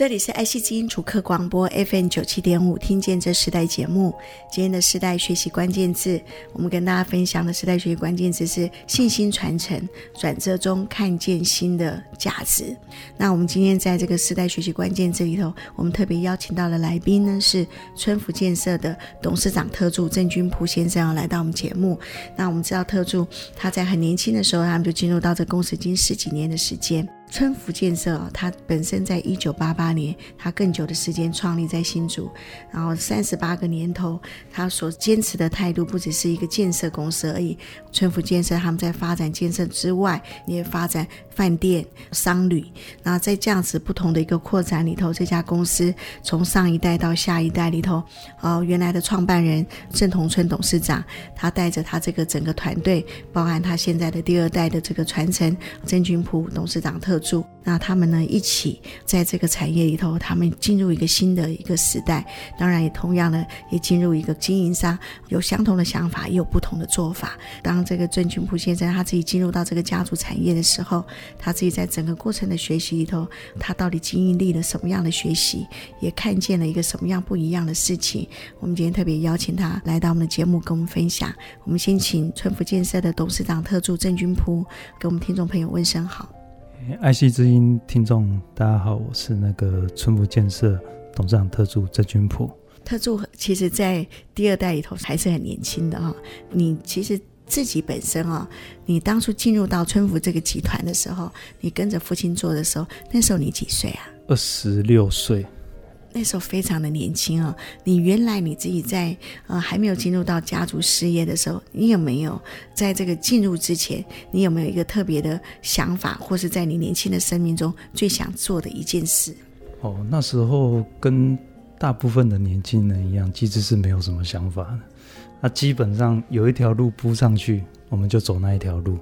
这里是爱惜之音主客广播 FM 九七点五，听见这时代节目。今天的时代学习关键字，我们跟大家分享的时代学习关键字是信心传承，转折中看见新的价值。那我们今天在这个时代学习关键字里头，我们特别邀请到的来宾呢是春福建设的董事长特助郑君璞先生来到我们节目。那我们知道特助他在很年轻的时候，他们就进入到这公司已经十几年的时间。春福建设啊，它本身在一九八八年，它更久的时间创立在新竹，然后三十八个年头，它所坚持的态度不只是一个建设公司而已。春福建设他们在发展建设之外，也发展饭店、商旅。那在这样子不同的一个扩展里头，这家公司从上一代到下一代里头，呃，原来的创办人郑同春董事长，他带着他这个整个团队，包含他现在的第二代的这个传承，郑君普董事长特。住那他们呢，一起在这个产业里头，他们进入一个新的一个时代，当然也同样的也进入一个经营上有相同的想法，也有不同的做法。当这个郑君璞先生他自己进入到这个家族产业的时候，他自己在整个过程的学习里头，他到底经历了什么样的学习，也看见了一个什么样不一样的事情。我们今天特别邀请他来到我们的节目，跟我们分享。我们先请春福建设的董事长特助郑君璞给我们听众朋友问声好。爱惜之音听众，大家好，我是那个春福建设董事长特助郑君普。特助其实，在第二代里头还是很年轻的哈。你其实自己本身啊，你当初进入到春福这个集团的时候，你跟着父亲做的时候，那时候你几岁啊？二十六岁。那时候非常的年轻啊！你原来你自己在呃还没有进入到家族事业的时候，你有没有在这个进入之前，你有没有一个特别的想法，或是在你年轻的生命中最想做的一件事？哦，那时候跟大部分的年轻人一样，其实是没有什么想法的。那基本上有一条路铺上去，我们就走那一条路。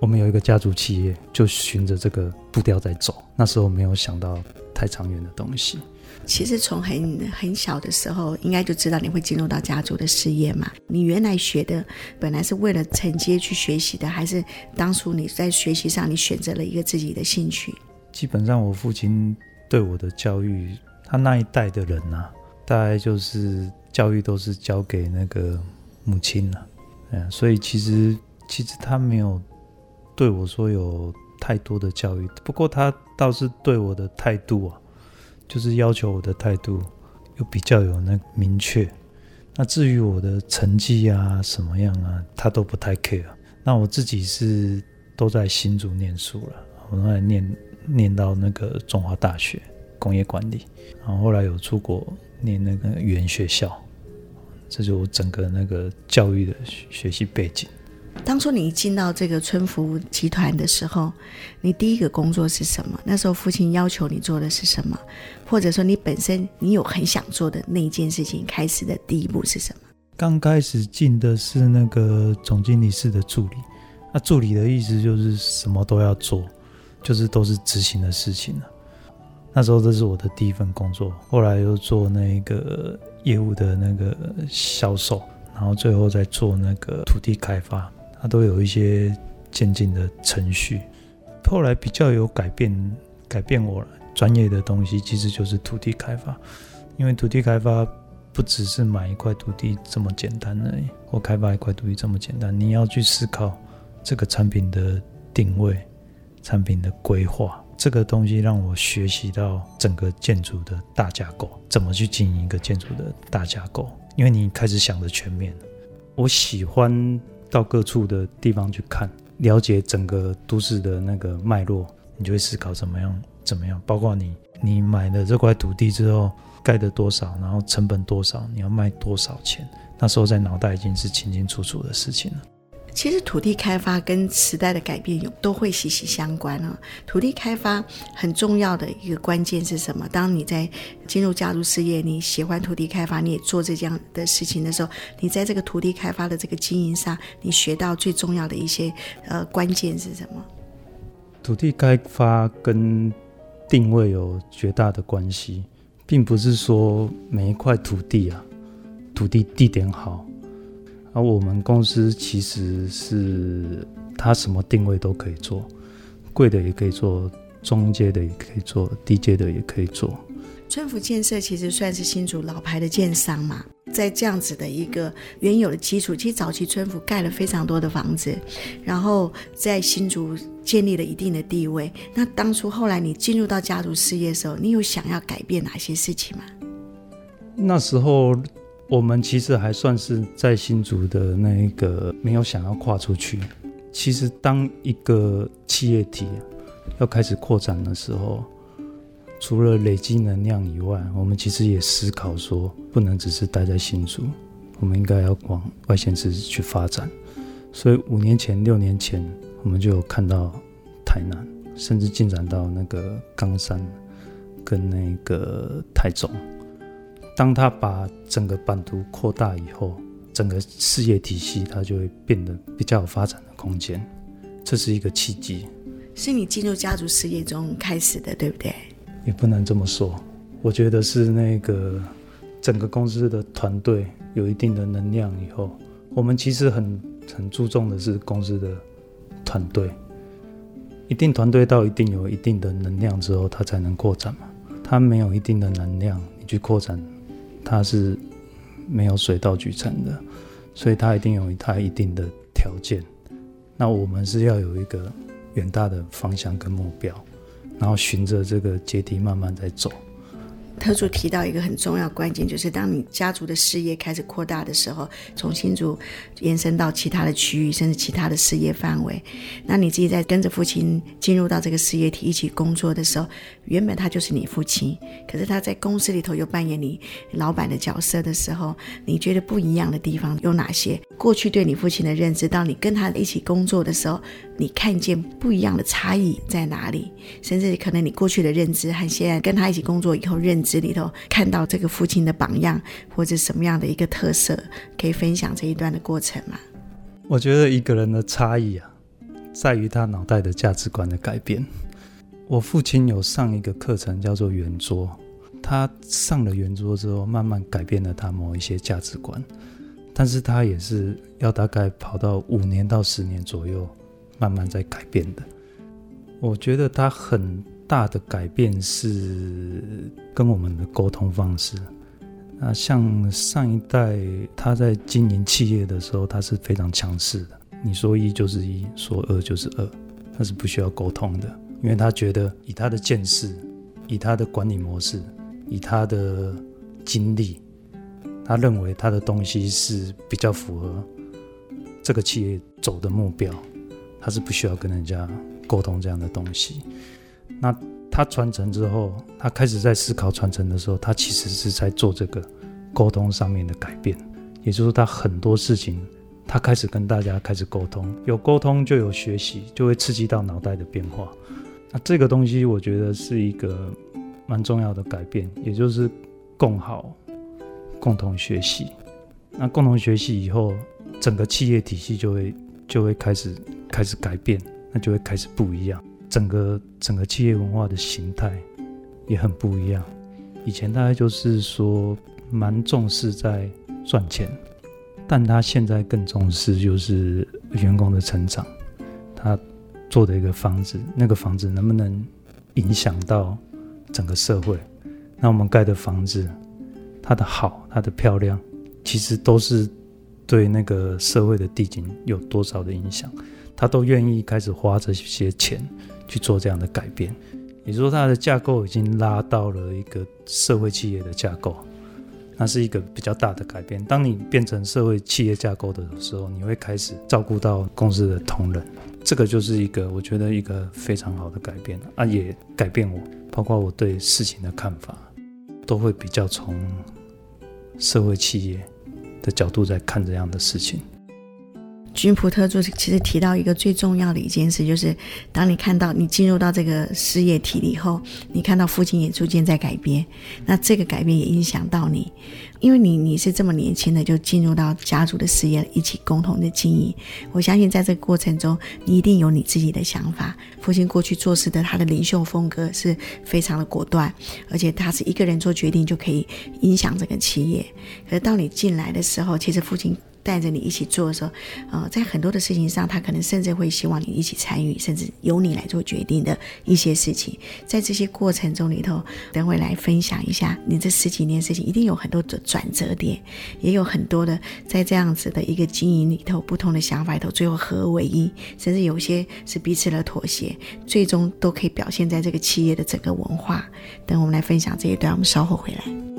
我们有一个家族企业，就循着这个步调在走。那时候没有想到太长远的东西。其实从很很小的时候，应该就知道你会进入到家族的事业嘛。你原来学的本来是为了承接去学习的，还是当初你在学习上你选择了一个自己的兴趣？基本上，我父亲对我的教育，他那一代的人啊，大概就是教育都是交给那个母亲了。嗯，所以其实其实他没有对我说有太多的教育，不过他倒是对我的态度啊。就是要求我的态度又比较有那明确，那至于我的成绩啊什么样啊，他都不太 care。那我自己是都在新竹念书了，我后来念念到那个中华大学工业管理，然后后来有出国念那个语言学校，这就是我整个那个教育的学习背景。当初你进到这个春福集团的时候，你第一个工作是什么？那时候父亲要求你做的是什么？或者说你本身你有很想做的那一件事情，开始的第一步是什么？刚开始进的是那个总经理室的助理，那助理的意思就是什么都要做，就是都是执行的事情了。那时候这是我的第一份工作，后来又做那个业务的那个销售，然后最后再做那个土地开发。它都有一些渐进的程序，后来比较有改变，改变我。专业的东西其实就是土地开发，因为土地开发不只是买一块土地这么简单而已，或开发一块土地这么简单，你要去思考这个产品的定位、产品的规划，这个东西让我学习到整个建筑的大架构，怎么去经营一个建筑的大架构，因为你开始想的全面。我喜欢。到各处的地方去看，了解整个都市的那个脉络，你就会思考怎么样怎么样。包括你你买了这块土地之后，盖的多少，然后成本多少，你要卖多少钱，那时候在脑袋已经是清清楚楚的事情了。其实土地开发跟时代的改变有都会息息相关啊。土地开发很重要的一个关键是什么？当你在进入家族事业，你喜欢土地开发，你也做这样的事情的时候，你在这个土地开发的这个经营上，你学到最重要的一些呃关键是什么？土地开发跟定位有绝大的关系，并不是说每一块土地啊，土地地点好。而我们公司其实是，它什么定位都可以做，贵的也可以做，中阶的也可以做，低阶的也可以做。春福建设其实算是新竹老牌的建商嘛，在这样子的一个原有的基础，其实早期春福盖了非常多的房子，然后在新竹建立了一定的地位。那当初后来你进入到家族事业的时候，你有想要改变哪些事情吗？那时候。我们其实还算是在新竹的那一个没有想要跨出去。其实，当一个企业体要开始扩展的时候，除了累积能量以外，我们其实也思考说，不能只是待在新竹，我们应该要往外县市去发展。所以，五年前、六年前，我们就有看到台南，甚至进展到那个冈山跟那个台中。当他把整个版图扩大以后，整个事业体系它就会变得比较有发展的空间，这是一个契机。是你进入家族事业中开始的，对不对？也不能这么说，我觉得是那个整个公司的团队有一定的能量以后，我们其实很很注重的是公司的团队，一定团队到一定有一定的能量之后，它才能扩展嘛。它没有一定的能量，你去扩展。它是没有水到渠成的，所以它一定有它一定的条件。那我们是要有一个远大的方向跟目标，然后循着这个阶梯慢慢在走。特助提到一个很重要关键，就是当你家族的事业开始扩大的时候，从新竹延伸到其他的区域，甚至其他的事业范围，那你自己在跟着父亲进入到这个事业体一起工作的时候，原本他就是你父亲，可是他在公司里头又扮演你老板的角色的时候，你觉得不一样的地方有哪些？过去对你父亲的认知，到你跟他一起工作的时候，你看见不一样的差异在哪里？甚至可能你过去的认知和现在跟他一起工作以后认知。里头看到这个父亲的榜样，或者什么样的一个特色，可以分享这一段的过程吗？我觉得一个人的差异啊，在于他脑袋的价值观的改变。我父亲有上一个课程叫做圆桌，他上了圆桌之后，慢慢改变了他某一些价值观，但是他也是要大概跑到五年到十年左右，慢慢在改变的。我觉得他很。大的改变是跟我们的沟通方式。那像上一代他在经营企业的时候，他是非常强势的。你说一就是一，说二就是二，他是不需要沟通的，因为他觉得以他的见识、以他的管理模式、以他的经历，他认为他的东西是比较符合这个企业走的目标，他是不需要跟人家沟通这样的东西。那他传承之后，他开始在思考传承的时候，他其实是在做这个沟通上面的改变。也就是说，他很多事情，他开始跟大家开始沟通，有沟通就有学习，就会刺激到脑袋的变化。那这个东西，我觉得是一个蛮重要的改变，也就是共好、共同学习。那共同学习以后，整个企业体系就会就会开始开始改变，那就会开始不一样。整个整个企业文化的形态也很不一样。以前大概就是说蛮重视在赚钱，但他现在更重视就是员工的成长。他做的一个房子，那个房子能不能影响到整个社会？那我们盖的房子，它的好，它的漂亮，其实都是对那个社会的地景有多少的影响。他都愿意开始花这些钱。去做这样的改变，也就是说，它的架构已经拉到了一个社会企业的架构，那是一个比较大的改变。当你变成社会企业架构的时候，你会开始照顾到公司的同仁，这个就是一个我觉得一个非常好的改变啊，也改变我，包括我对事情的看法，都会比较从社会企业的角度在看这样的事情。君普特助其实提到一个最重要的一件事，就是当你看到你进入到这个事业体以后，你看到父亲也逐渐在改变，那这个改变也影响到你，因为你你是这么年轻的就进入到家族的事业，一起共同的经营。我相信在这个过程中，你一定有你自己的想法。父亲过去做事的他的领袖风格是非常的果断，而且他是一个人做决定就可以影响这个企业。可是当你进来的时候，其实父亲。带着你一起做的时候，呃，在很多的事情上，他可能甚至会希望你一起参与，甚至由你来做决定的一些事情。在这些过程中里头，等会来分享一下，你这十几年事情一定有很多的转折点，也有很多的在这样子的一个经营里头，不同的想法里头，最后合而为一，甚至有些是彼此的妥协，最终都可以表现在这个企业的整个文化。等我们来分享这一段，我们稍后回来。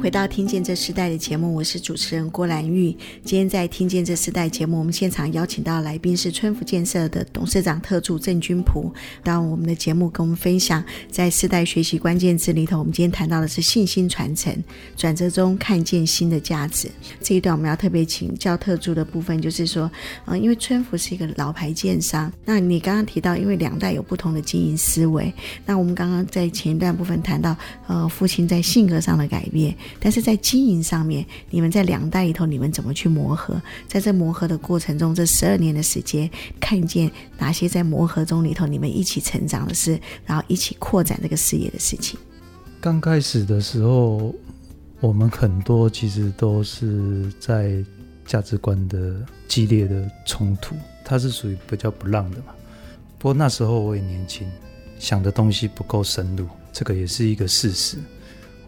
回到听见这时代的节目，我是主持人郭兰玉。今天在听见这时代节目，我们现场邀请到来宾是春福建设的董事长特助郑军甫，到我们的节目跟我们分享在世代学习关键字里头，我们今天谈到的是信心传承，转折中看见新的价值。这一段我们要特别请教特助的部分，就是说，嗯，因为春福是一个老牌建商，那你刚刚提到，因为两代有不同的经营思维，那我们刚刚在前一段部分谈到，呃，父亲在性格上的改变。但是在经营上面，你们在两代里头，你们怎么去磨合？在这磨合的过程中，这十二年的时间，看见哪些在磨合中里头，你们一起成长的事，然后一起扩展这个事业的事情。刚开始的时候，我们很多其实都是在价值观的激烈的冲突，它是属于比较不让的嘛。不过那时候我也年轻，想的东西不够深入，这个也是一个事实。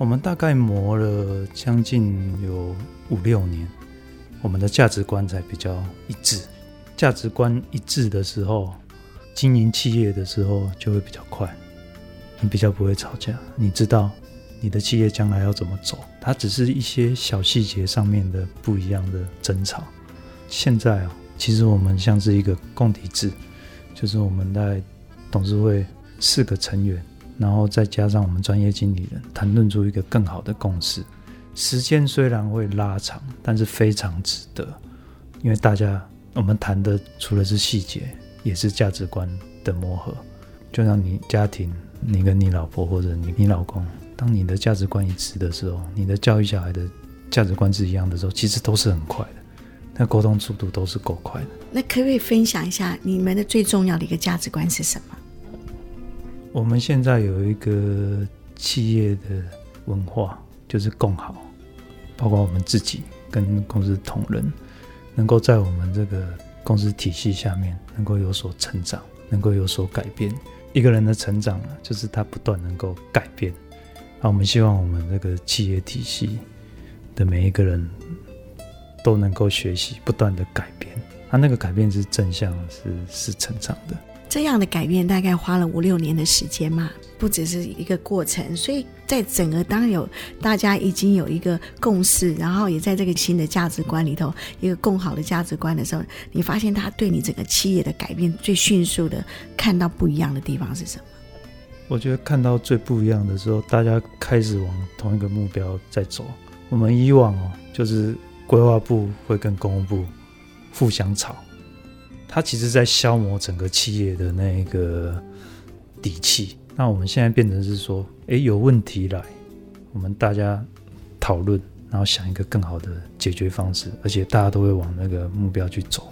我们大概磨了将近有五六年，我们的价值观才比较一致。价值观一致的时候，经营企业的时候就会比较快，你比较不会吵架。你知道你的企业将来要怎么走，它只是一些小细节上面的不一样的争吵。现在啊，其实我们像是一个共体制，就是我们在董事会四个成员。然后再加上我们专业经理人谈论出一个更好的共识，时间虽然会拉长，但是非常值得，因为大家我们谈的除了是细节，也是价值观的磨合。就像你家庭，你跟你老婆或者你你老公，当你的价值观一致的时候，你的教育小孩的价值观是一样的时候，其实都是很快的，那沟通速度都是够快的。那可不可以分享一下你们的最重要的一个价值观是什么？我们现在有一个企业的文化，就是共好，包括我们自己跟公司同仁，能够在我们这个公司体系下面能够有所成长，能够有所改变。一个人的成长呢，就是他不断能够改变。那我们希望我们这个企业体系的每一个人都能够学习，不断的改变。他那个改变是正向，是是成长的。这样的改变大概花了五六年的时间嘛，不只是一个过程。所以在整个当有大家已经有一个共识，然后也在这个新的价值观里头，一个更好的价值观的时候，你发现他对你整个企业的改变最迅速的看到不一样的地方是什么？我觉得看到最不一样的时候，大家开始往同一个目标在走。我们以往哦，就是规划部会跟工务部互相吵。它其实在消磨整个企业的那个底气。那我们现在变成是说，诶，有问题来，我们大家讨论，然后想一个更好的解决方式，而且大家都会往那个目标去走，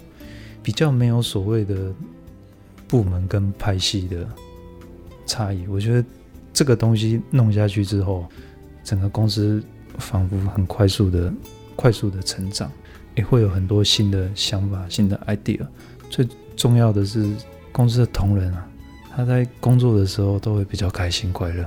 比较没有所谓的部门跟派系的差异。我觉得这个东西弄下去之后，整个公司仿佛很快速的、快速的成长，也会有很多新的想法、新的 idea。最重要的是，公司的同仁啊，他在工作的时候都会比较开心快乐，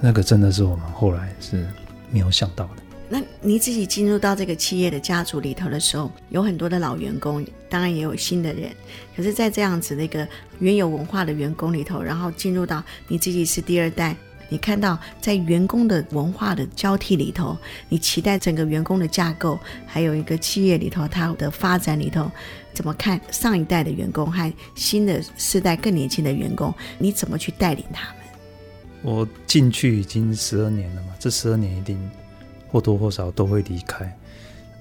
那个真的是我们后来是没有想到的。那你自己进入到这个企业的家族里头的时候，有很多的老员工，当然也有新的人。可是，在这样子的一个原有文化的员工里头，然后进入到你自己是第二代，你看到在员工的文化的交替里头，你期待整个员工的架构，还有一个企业里头它的发展里头，怎么看上一代的员工和新的世代更年轻的员工，你怎么去带领他们？我进去已经十二年了嘛，这十二年一定或多或少都会离开。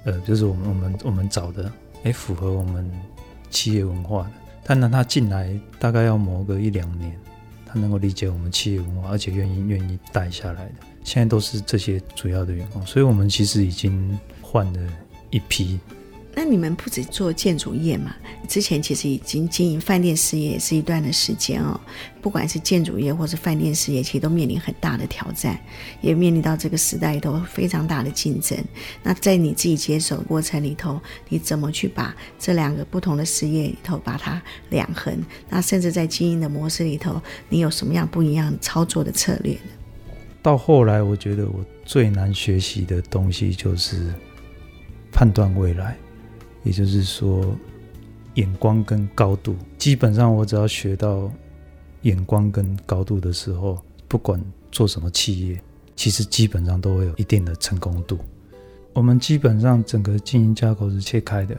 呃，就是我们我们我们找的，哎，符合我们企业文化的。但呢，他进来大概要磨个一两年，他能够理解我们企业文化，而且愿意愿意带下来的。现在都是这些主要的员工，所以我们其实已经换了一批。那你们不止做建筑业嘛？之前其实已经经营饭店事业也是一段的时间哦。不管是建筑业或是饭店事业，其实都面临很大的挑战，也面临到这个时代里头非常大的竞争。那在你自己接手过程里头，你怎么去把这两个不同的事业里头把它两横？那甚至在经营的模式里头，你有什么样不一样操作的策略呢？到后来，我觉得我最难学习的东西就是判断未来。也就是说，眼光跟高度，基本上我只要学到眼光跟高度的时候，不管做什么企业，其实基本上都会有一定的成功度。我们基本上整个经营架构是切开的，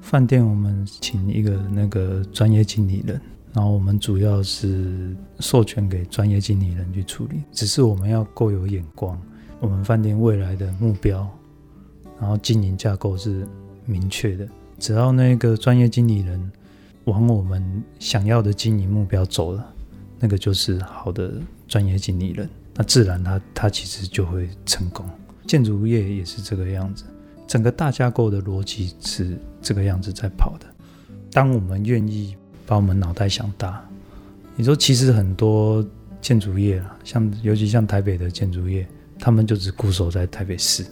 饭店我们请一个那个专业经理人，然后我们主要是授权给专业经理人去处理，只是我们要够有眼光，我们饭店未来的目标，然后经营架构是。明确的，只要那个专业经理人往我们想要的经营目标走了，那个就是好的专业经理人，那自然他他其实就会成功。建筑业也是这个样子，整个大架构的逻辑是这个样子在跑的。当我们愿意把我们脑袋想大，你说其实很多建筑业啊，像尤其像台北的建筑业，他们就只固守在台北市，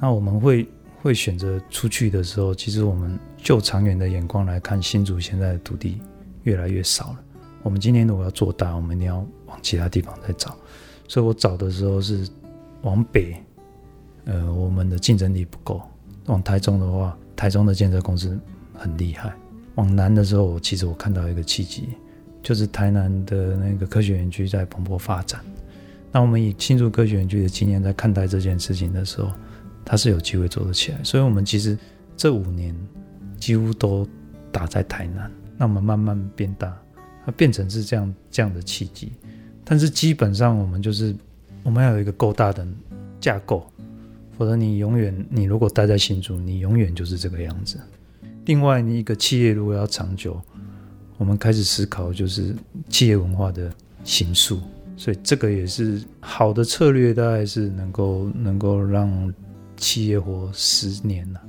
那我们会。会选择出去的时候，其实我们就长远的眼光来看，新竹现在的土地越来越少了。我们今天如果要做大，我们一定要往其他地方再找。所以我找的时候是往北，呃，我们的竞争力不够。往台中的话，台中的建设公司很厉害。往南的时候，其实我看到一个契机，就是台南的那个科学园区在蓬勃发展。那我们以新竹科学园区的经验在看待这件事情的时候。它是有机会做得起来，所以我们其实这五年几乎都打在台南，那我们慢慢变大，它变成是这样这样的契机。但是基本上我们就是我们要有一个够大的架构，否则你永远你如果待在新竹，你永远就是这个样子。另外，你一个企业如果要长久，我们开始思考就是企业文化的形塑，所以这个也是好的策略，大概是能够能够让。企业活十年了，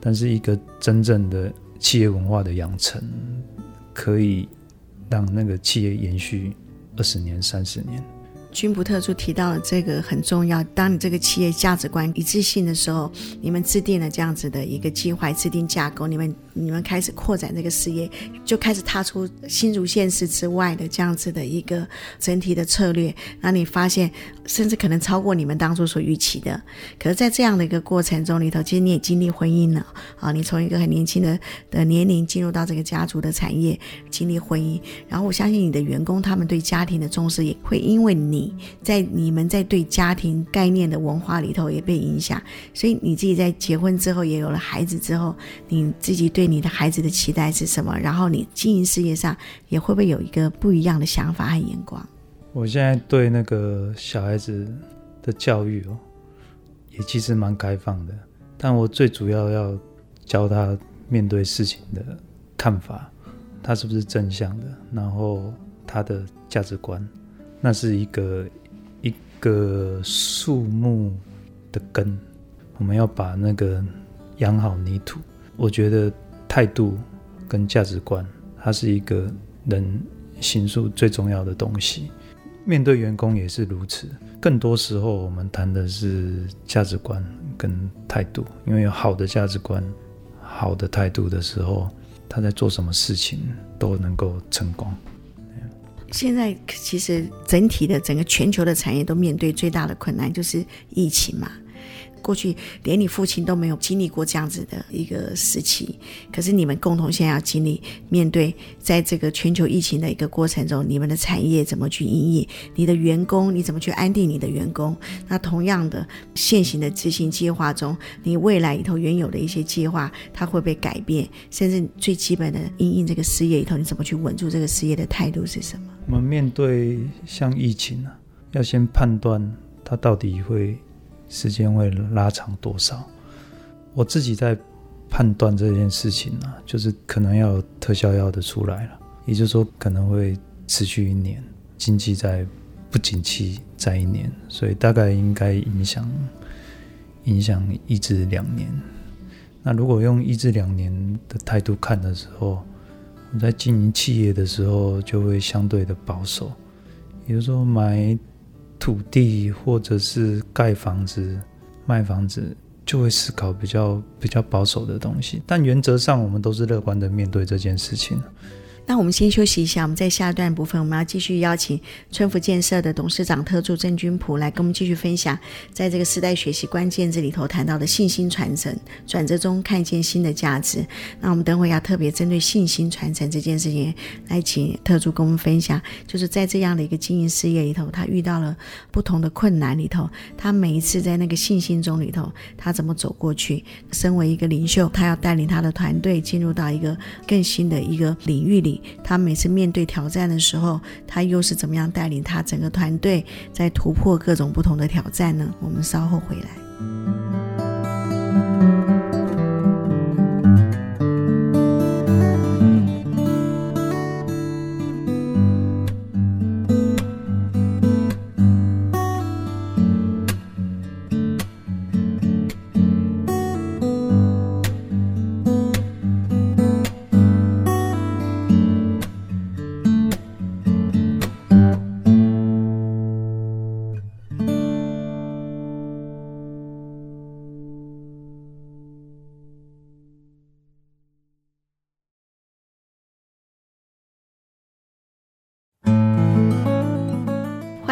但是一个真正的企业文化的养成，可以让那个企业延续二十年、三十年。君不特助提到了这个很重要。当你这个企业价值观一致性的时候，你们制定了这样子的一个计划、制定架构，你们你们开始扩展这个事业，就开始踏出新竹县市之外的这样子的一个整体的策略。那你发现，甚至可能超过你们当初所预期的。可是，在这样的一个过程中里头，其实你也经历婚姻了啊！你从一个很年轻的的年龄进入到这个家族的产业，经历婚姻，然后我相信你的员工他们对家庭的重视也会因为你。在你们在对家庭概念的文化里头也被影响，所以你自己在结婚之后也有了孩子之后，你自己对你的孩子的期待是什么？然后你经营事业上也会不会有一个不一样的想法和眼光？我现在对那个小孩子的教育哦，也其实蛮开放的，但我最主要要教他面对事情的看法，他是不是正向的，然后他的价值观。那是一个一个树木的根，我们要把那个养好泥土。我觉得态度跟价值观，它是一个人形塑最重要的东西。面对员工也是如此。更多时候，我们谈的是价值观跟态度，因为有好的价值观、好的态度的时候，他在做什么事情都能够成功。现在其实整体的整个全球的产业都面对最大的困难就是疫情嘛。过去连你父亲都没有经历过这样子的一个时期，可是你们共同现在要经历，面对在这个全球疫情的一个过程中，你们的产业怎么去营运？你的员工你怎么去安定你的员工？那同样的现行的执行计划中，你未来里头原有的一些计划，它会被改变，甚至最基本的营运这个事业里头，你怎么去稳住这个事业的态度是什么？我们面对像疫情啊，要先判断它到底会。时间会拉长多少？我自己在判断这件事情呢、啊，就是可能要有特效药的出来了，也就是说可能会持续一年，经济在不景气在一年，所以大概应该影响影响一至两年。那如果用一至两年的态度看的时候，我在经营企业的时候就会相对的保守，也就是说买。土地或者是盖房子、卖房子，就会思考比较比较保守的东西。但原则上，我们都是乐观的面对这件事情。那我们先休息一下，我们在下一段部分，我们要继续邀请春福建设的董事长特助郑君璞来跟我们继续分享，在这个时代学习关键字里头谈到的信心传承，转折中看见新的价值。那我们等会要特别针对信心传承这件事情来请特助跟我们分享，就是在这样的一个经营事业里头，他遇到了不同的困难里头，他每一次在那个信心中里头，他怎么走过去？身为一个领袖，他要带领他的团队进入到一个更新的一个领域里。他每次面对挑战的时候，他又是怎么样带领他整个团队在突破各种不同的挑战呢？我们稍后回来。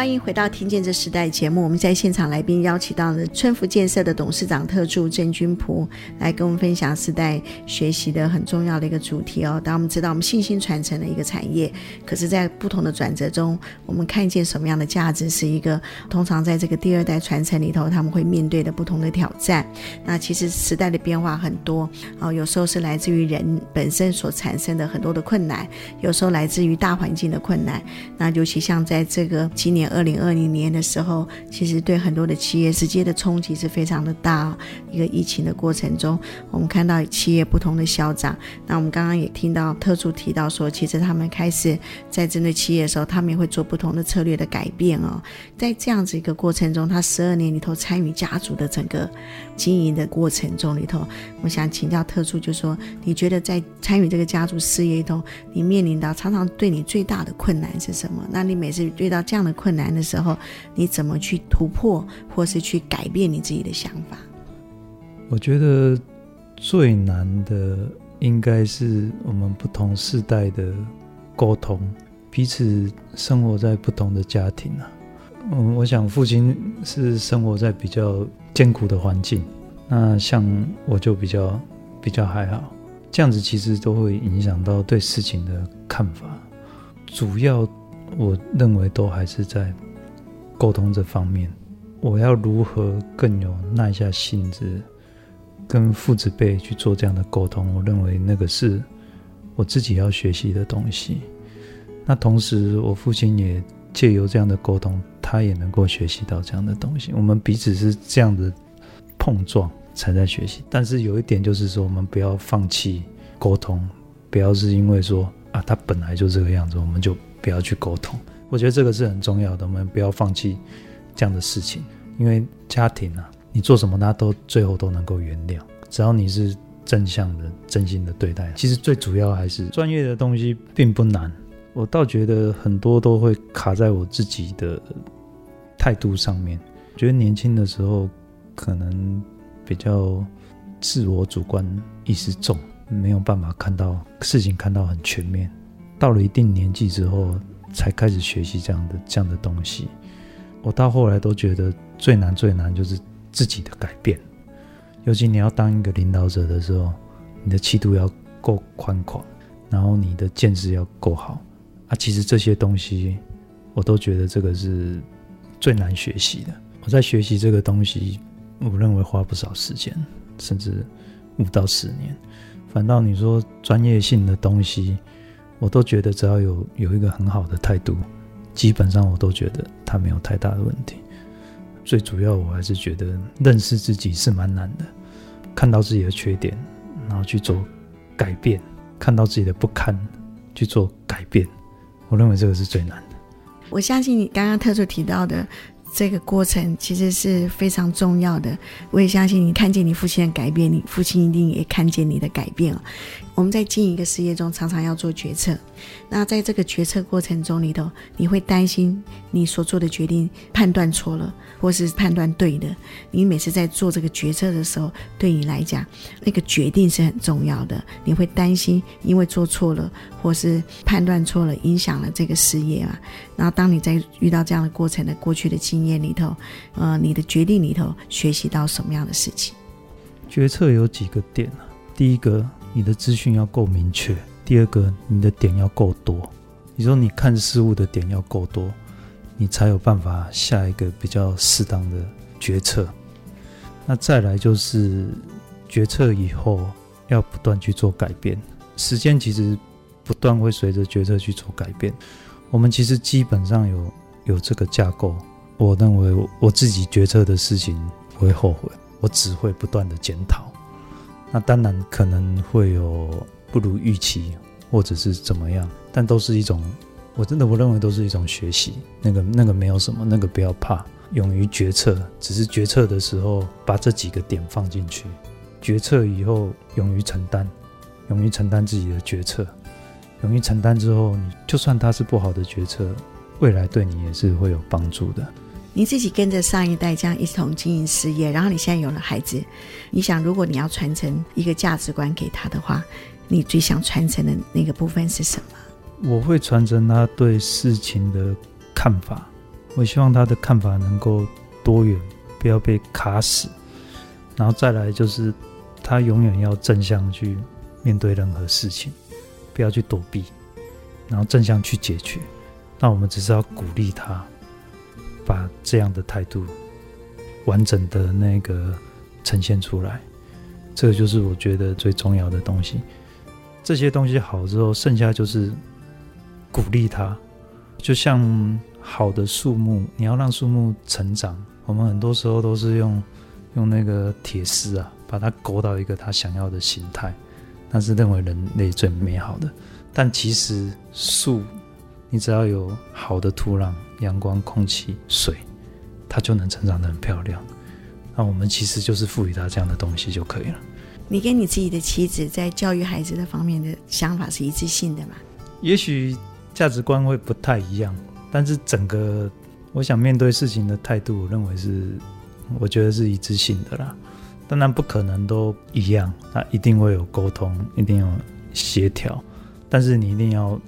欢迎回到《听见这时代》节目。我们在现场来宾邀请到了春福建设的董事长特助郑君璞来跟我们分享时代学习的很重要的一个主题哦。当我们知道我们信心传承的一个产业，可是，在不同的转折中，我们看见什么样的价值是一个通常在这个第二代传承里头他们会面对的不同的挑战。那其实时代的变化很多哦，有时候是来自于人本身所产生的很多的困难，有时候来自于大环境的困难。那尤其像在这个今年。二零二零年的时候，其实对很多的企业直接的冲击是非常的大。一个疫情的过程中，我们看到企业不同的消长。那我们刚刚也听到特助提到说，其实他们开始在针对企业的时候，他们也会做不同的策略的改变哦。在这样子一个过程中，他十二年里头参与家族的整个经营的过程中里头，我想请教特助，就是说你觉得在参与这个家族事业里头，你面临到常常对你最大的困难是什么？那你每次遇到这样的困难难的时候，你怎么去突破，或是去改变你自己的想法？我觉得最难的应该是我们不同世代的沟通，彼此生活在不同的家庭啊。嗯，我想父亲是生活在比较艰苦的环境，那像我就比较比较还好，这样子其实都会影响到对事情的看法。主要我认为都还是在沟通这方面，我要如何更有耐下性子，跟父子辈去做这样的沟通？我认为那个是我自己要学习的东西。那同时，我父亲也借由这样的沟通。他也能够学习到这样的东西，我们彼此是这样的碰撞才在学习。但是有一点就是说，我们不要放弃沟通，不要是因为说啊，他本来就这个样子，我们就不要去沟通。我觉得这个是很重要的，我们不要放弃这样的事情，因为家庭啊，你做什么，他都最后都能够原谅，只要你是正向的、真心的对待。其实最主要还是专业的东西并不难，我倒觉得很多都会卡在我自己的。态度上面，觉得年轻的时候可能比较自我主观意识重，没有办法看到事情看到很全面。到了一定年纪之后，才开始学习这样的这样的东西。我到后来都觉得最难最难就是自己的改变。尤其你要当一个领导者的时候，你的气度要够宽广，然后你的见识要够好啊。其实这些东西，我都觉得这个是最难学习的。我在学习这个东西，我认为花不少时间，甚至五到十年。反倒你说专业性的东西，我都觉得只要有有一个很好的态度，基本上我都觉得他没有太大的问题。最主要，我还是觉得认识自己是蛮难的，看到自己的缺点，然后去做改变；看到自己的不堪，去做改变。我认为这个是最难的。我相信你刚刚特殊提到的这个过程，其实是非常重要的。我也相信你看见你父亲的改变，你父亲一定也看见你的改变了。我们在经营一个事业中，常常要做决策。那在这个决策过程中里头，你会担心你所做的决定判断错了，或是判断对的。你每次在做这个决策的时候，对你来讲，那个决定是很重要的。你会担心因为做错了，或是判断错了，影响了这个事业嘛？然后当你在遇到这样的过程的过去的经验里头，呃，你的决定里头学习到什么样的事情？决策有几个点啊？第一个。你的资讯要够明确。第二个，你的点要够多。你说你看事物的点要够多，你才有办法下一个比较适当的决策。那再来就是决策以后要不断去做改变。时间其实不断会随着决策去做改变。我们其实基本上有有这个架构。我认为我自己决策的事情不会后悔，我只会不断的检讨。那当然可能会有不如预期，或者是怎么样，但都是一种，我真的我认为都是一种学习。那个那个没有什么，那个不要怕，勇于决策，只是决策的时候把这几个点放进去，决策以后勇于承担，勇于承担自己的决策，勇于承担之后，你就算它是不好的决策，未来对你也是会有帮助的。你自己跟着上一代这样一同经营事业，然后你现在有了孩子，你想，如果你要传承一个价值观给他的话，你最想传承的那个部分是什么？我会传承他对事情的看法，我希望他的看法能够多元，不要被卡死。然后再来就是，他永远要正向去面对任何事情，不要去躲避，然后正向去解决。那我们只是要鼓励他。把这样的态度完整的那个呈现出来，这个就是我觉得最重要的东西。这些东西好之后，剩下就是鼓励它。就像好的树木，你要让树木成长，我们很多时候都是用用那个铁丝啊，把它勾到一个它想要的形态，那是认为人类最美好的。但其实树。你只要有好的土壤、阳光、空气、水，它就能成长得很漂亮。那我们其实就是赋予它这样的东西就可以了。你跟你自己的妻子在教育孩子的方面的想法是一致性的吗？也许价值观会不太一样，但是整个我想面对事情的态度，我认为是我觉得是一致性的啦。当然不可能都一样，那一定会有沟通，一定有协调，但是你一定要。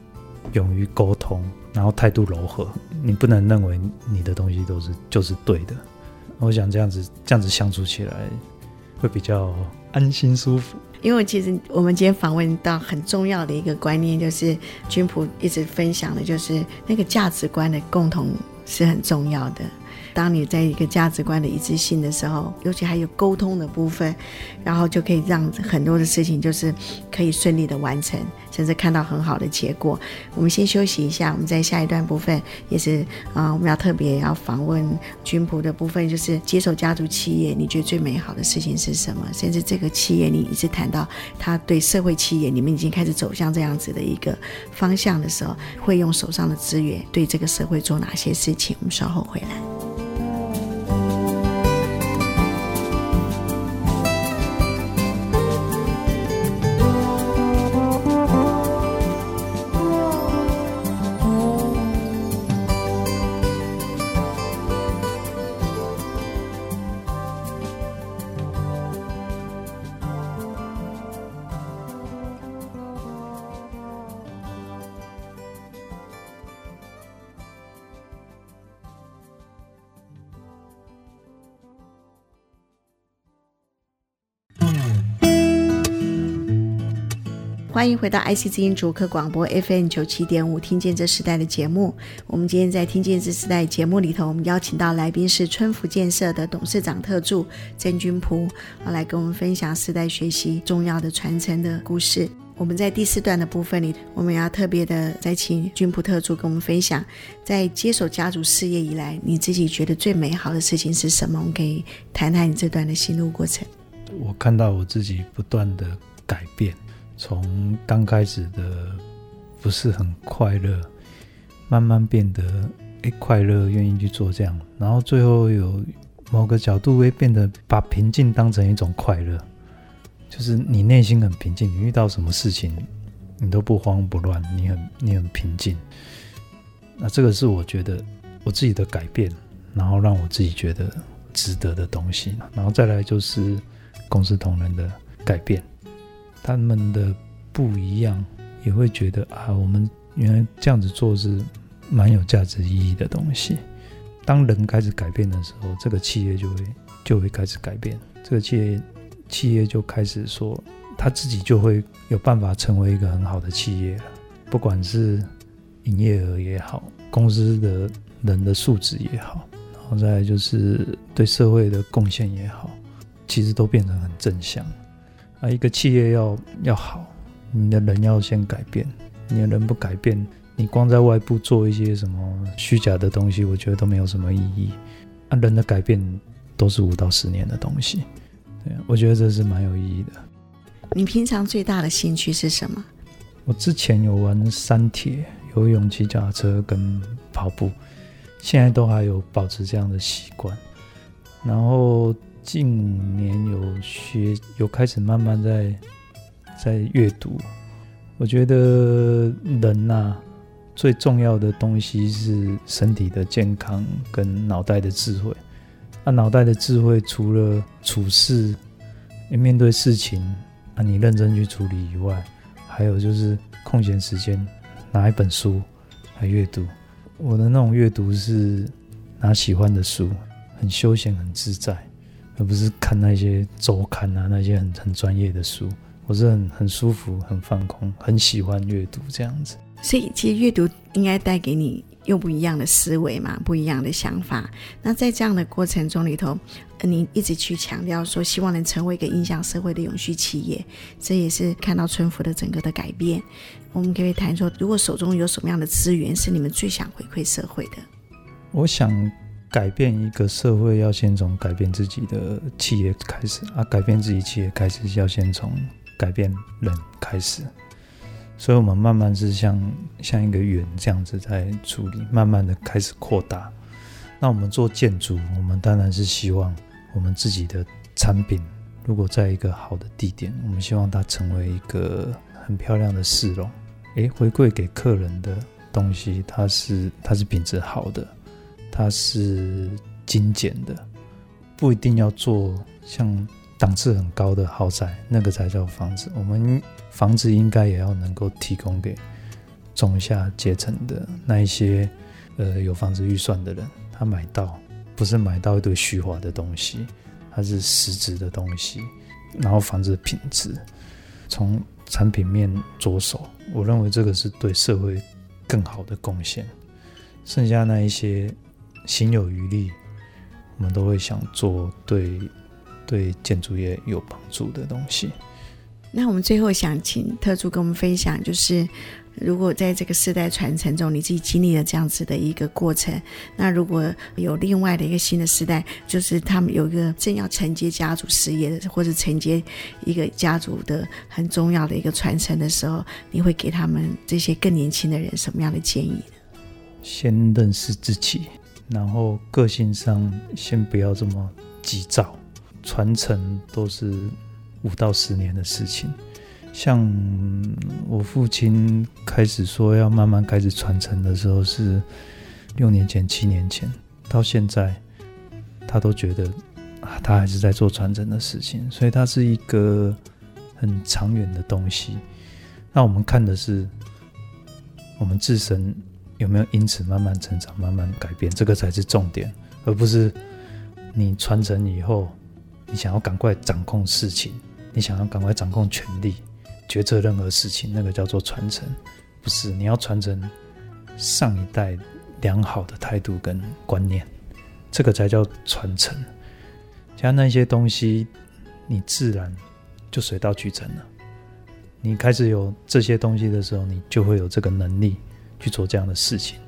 勇于沟通，然后态度柔和。你不能认为你的东西都是就是对的。我想这样子这样子相处起来会比较安心舒服。因为其实我们今天访问到很重要的一个观念，就是君普一直分享的，就是那个价值观的共同是很重要的。当你在一个价值观的一致性的时候，尤其还有沟通的部分，然后就可以让很多的事情就是可以顺利的完成，甚至看到很好的结果。我们先休息一下，我们在下一段部分也是啊、我们要特别要访问君朴的部分，就是接手家族企业，你觉得最美好的事情是什么？甚至这个企业你一直谈到他对社会企业，你们已经开始走向这样子的一个方向的时候，会用手上的资源对这个社会做哪些事情？我们稍后回来。Thank you. 欢迎回到 IC 之音主客广播 FM 九七点五，听见这时代的节目。我们今天在听见这时代节目里头，我们邀请到来宾是春福建设的董事长特助曾君璞，来跟我们分享世代学习重要的传承的故事。我们在第四段的部分里，我们要特别的再请君璞特助跟我们分享，在接手家族事业以来，你自己觉得最美好的事情是什么？我们可以谈谈你这段的心路过程。我看到我自己不断的改变，从刚开始的不是很快乐，慢慢变得诶快乐，愿意去做这样，然后最后有某个角度会变得把平静当成一种快乐。就是你内心很平静，你遇到什么事情，你都不慌不乱，你很你很平静。那这个是我觉得我自己的改变，然后让我自己觉得值得的东西。然后再来就是公司同仁的改变，他们的不一样，也会觉得啊，我们原来这样子做是蛮有价值意义的东西。当人开始改变的时候，这个企业就会就会开始改变，这个企业。企业就开始说，他自己就会有办法成为一个很好的企业了。不管是营业额也好，公司的人的素质也好，然后再就是对社会的贡献也好，其实都变成很正向。啊，一个企业要要好，你的人要先改变。你的人不改变，你光在外部做一些什么虚假的东西，我觉得都没有什么意义。啊，人的改变都是五到十年的东西。对我觉得这是蛮有意义的。你平常最大的兴趣是什么？我之前有玩三铁、游泳、骑脚踏车跟跑步，现在都还有保持这样的习惯。然后近年有学，有开始慢慢在在阅读。我觉得人呐、最重要的东西是身体的健康跟脑袋的智慧。那脑袋的智慧，除了处事、面对事情，啊，你认真去处理以外，还有就是空闲时间拿一本书来阅读。我的那种阅读是拿喜欢的书，很休闲、很自在，而不是看那些周刊啊，那些很很专业的书。我是很很舒服、很放空、很喜欢阅读这样子。所以，其实阅读应该带给你。又不一样的思维嘛，不一样的想法。那在这样的过程中里头，你一直去强调说，希望能成为一个影响社会的永续企业，这也是看到春福的整个的改变。我们可以谈说，如果手中有什么样的资源是你们最想回馈社会的？我想改变一个社会，要先从改变自己的企业开始啊，改变自己企业开始，要先从改变人开始。所以，我们慢慢是像像一个圆这样子在处理，慢慢的开始扩大。那我们做建筑，我们当然是希望我们自己的产品，如果在一个好的地点，我们希望它成为一个很漂亮的市容。诶，回馈给客人的东西，它是它是品质好的，它是精简的，不一定要做像。档次很高的豪宅，那个才叫房子。我们房子应该也要能够提供给中下阶层的那一些呃有房子预算的人，他买到不是买到一堆虚华的东西，它是实质的东西。然后房子的品质，从产品面着手，我认为这个是对社会更好的贡献。剩下那一些心有余力，我们都会想做对。对建筑业有帮助的东西。那我们最后想请特助跟我们分享，就是如果在这个世代传承中，你自己经历了这样子的一个过程，那如果有另外的一个新的时代，就是他们有一个正要承接家族事业的，或者承接一个家族的很重要的一个传承的时候，你会给他们这些更年轻的人什么样的建议呢？先认识自己，然后个性上先不要这么急躁。传承都是五到十年的事情，像我父亲开始说要慢慢开始传承的时候是六年前、七年前，到现在他都觉得啊，他还是在做传承的事情，所以它是一个很长远的东西。那我们看的是我们自身有没有因此慢慢成长、慢慢改变，这个才是重点，而不是你传承以后。你想要赶快掌控事情，你想要赶快掌控权力，决策任何事情，那个叫做传承。不是，你要传承上一代良好的态度跟观念，这个才叫传承。像那些东西，你自然就水到渠成了。你开始有这些东西的时候，你就会有这个能力去做这样的事情。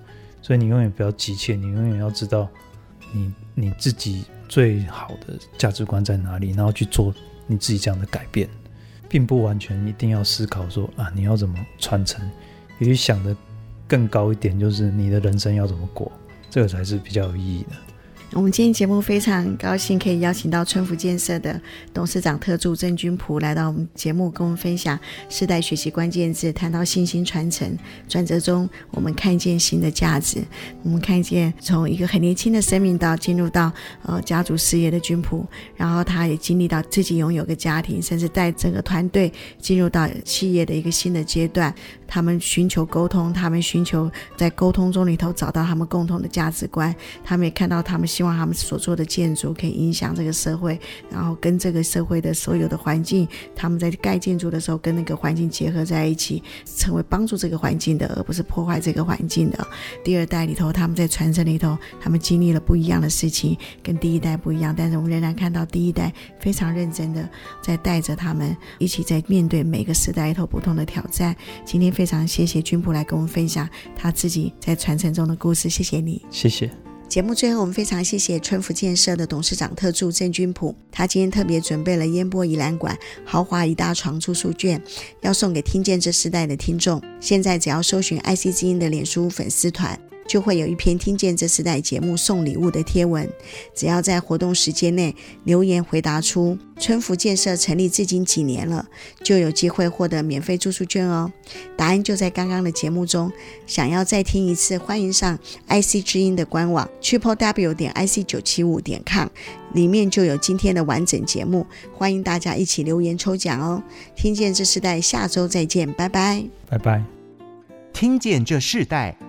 所以你永远不要急切，你永远要知道你你自己最好的价值观在哪里，然后去做你自己这样的改变，并不完全一定要思考说啊，你要怎么传承，也许想的更高一点，就是你的人生要怎么过，这个才是比较有意义的。我们今天节目非常高兴可以邀请到春福建设的董事长特助郑君璞来到我们节目，跟我们分享世代学习关键字，谈到信心传承转折中，我们看见新的价值。我们看见从一个很年轻的生命到进入到呃家族事业的君璞，然后他也经历到自己拥有个家庭，甚至带整个团队进入到企业的一个新的阶段。他们寻求沟通，他们寻求在沟通中里头找到他们共同的价值观。他们也看到他们希望他们所做的建筑可以影响这个社会，然后跟这个社会的所有的环境，他们在盖建筑的时候跟那个环境结合在一起，成为帮助这个环境的，而不是破坏这个环境的。第二代里头，他们在传承里头，他们经历了不一样的事情，跟第一代不一样。但是我们仍然看到第一代非常认真的在带着他们一起在面对每个时代里头不同的挑战。今天。非常谢谢君普来跟我们分享他自己在传承中的故事，谢谢你，谢谢。节目最后，我们非常谢谢春福建设的董事长特助郑君普，他今天特别准备了烟波宜兰馆豪华一大床住宿券，要送给听见这时代的听众。现在只要搜寻 IC 之音的脸书粉丝团。就会有一篇听见这时代节目送礼物的贴文，只要在活动时间内留言回答出春福建设成立至今几年了，就有机会获得免费住宿券哦。答案就在刚刚的节目中。想要再听一次，欢迎上 IC 之音的官网 triple w 点 ic 九七五点 com，里面就有今天的完整节目。欢迎大家一起留言抽奖哦。听见这时代，下周再见，拜拜，拜拜。听见这世代。